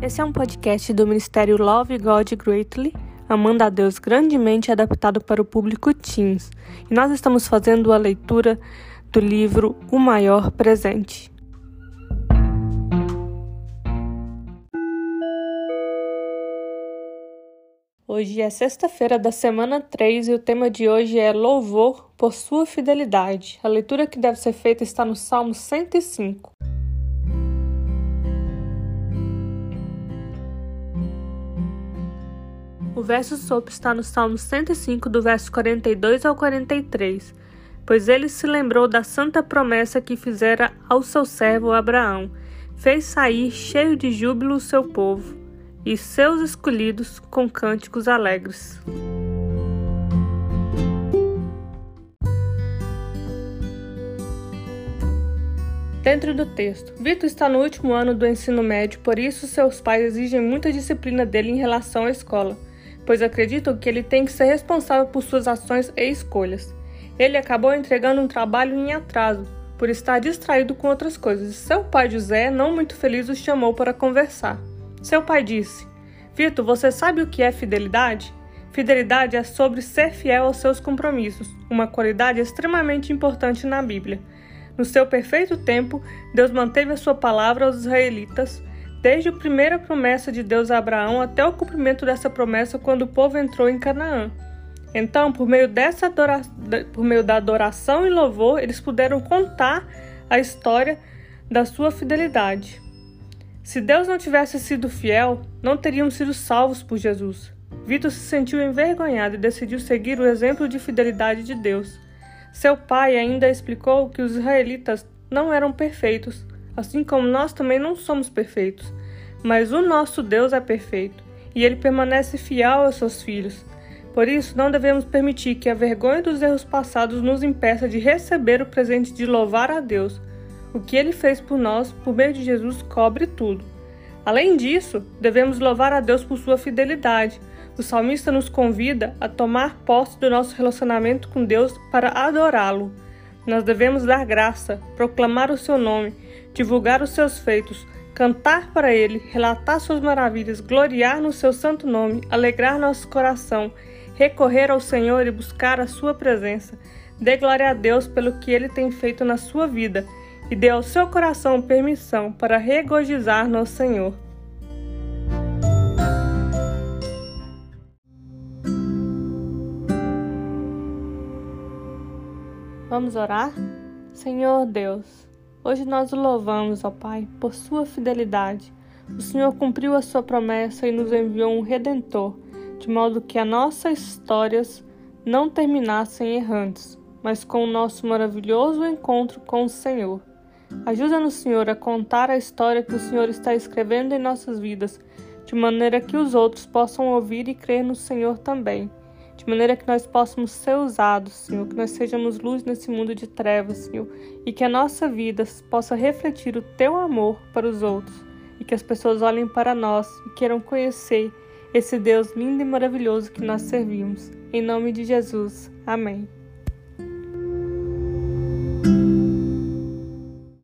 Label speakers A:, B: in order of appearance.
A: Esse é um podcast do Ministério Love God Greatly, Amando a Deus grandemente adaptado para o público teens. E nós estamos fazendo a leitura do livro O Maior Presente. Hoje é sexta-feira da semana 3 e o tema de hoje é Louvor por sua fidelidade. A leitura que deve ser feita está no Salmo 105. O verso sopro está no Salmo 105, do verso 42 ao 43, pois ele se lembrou da santa promessa que fizera ao seu servo Abraão, fez sair cheio de júbilo o seu povo e seus escolhidos com cânticos alegres. Dentro do texto, Vitor está no último ano do ensino médio, por isso seus pais exigem muita disciplina dele em relação à escola pois acreditam que ele tem que ser responsável por suas ações e escolhas. Ele acabou entregando um trabalho em atraso, por estar distraído com outras coisas, e seu pai José, não muito feliz, o chamou para conversar. Seu pai disse: Vitor, você sabe o que é fidelidade? Fidelidade é sobre ser fiel aos seus compromissos, uma qualidade extremamente importante na Bíblia. No seu perfeito tempo, Deus manteve a sua palavra aos israelitas, desde a primeira promessa de Deus a Abraão até o cumprimento dessa promessa quando o povo entrou em Canaã. Então, por meio, dessa adora... por meio da adoração e louvor, eles puderam contar a história da sua fidelidade. Se Deus não tivesse sido fiel, não teriam sido salvos por Jesus. Vitor se sentiu envergonhado e decidiu seguir o exemplo de fidelidade de Deus. Seu pai ainda explicou que os israelitas não eram perfeitos, assim como nós também não somos perfeitos. Mas o nosso Deus é perfeito e ele permanece fiel aos seus filhos. Por isso, não devemos permitir que a vergonha dos erros passados nos impeça de receber o presente de louvar a Deus. O que ele fez por nós, por meio de Jesus, cobre tudo. Além disso, devemos louvar a Deus por sua fidelidade. O salmista nos convida a tomar posse do nosso relacionamento com Deus para adorá-lo. Nós devemos dar graça, proclamar o seu nome, divulgar os seus feitos, cantar para ele, relatar suas maravilhas, gloriar no seu santo nome, alegrar nosso coração, recorrer ao Senhor e buscar a sua presença. Dê glória a Deus pelo que ele tem feito na sua vida e dê ao seu coração permissão para regozijar no Senhor. Vamos orar? Senhor Deus, hoje nós o louvamos, ó Pai, por sua fidelidade. O Senhor cumpriu a sua promessa e nos enviou um redentor, de modo que as nossas histórias não terminassem errantes, mas com o nosso maravilhoso encontro com o Senhor. Ajuda-nos, Senhor, a contar a história que o Senhor está escrevendo em nossas vidas, de maneira que os outros possam ouvir e crer no Senhor também de maneira que nós possamos ser usados, Senhor, que nós sejamos luz nesse mundo de trevas, Senhor, e que a nossa vida possa refletir o teu amor para os outros, e que as pessoas olhem para nós e queiram conhecer esse Deus lindo e maravilhoso que nós servimos. Em nome de Jesus. Amém.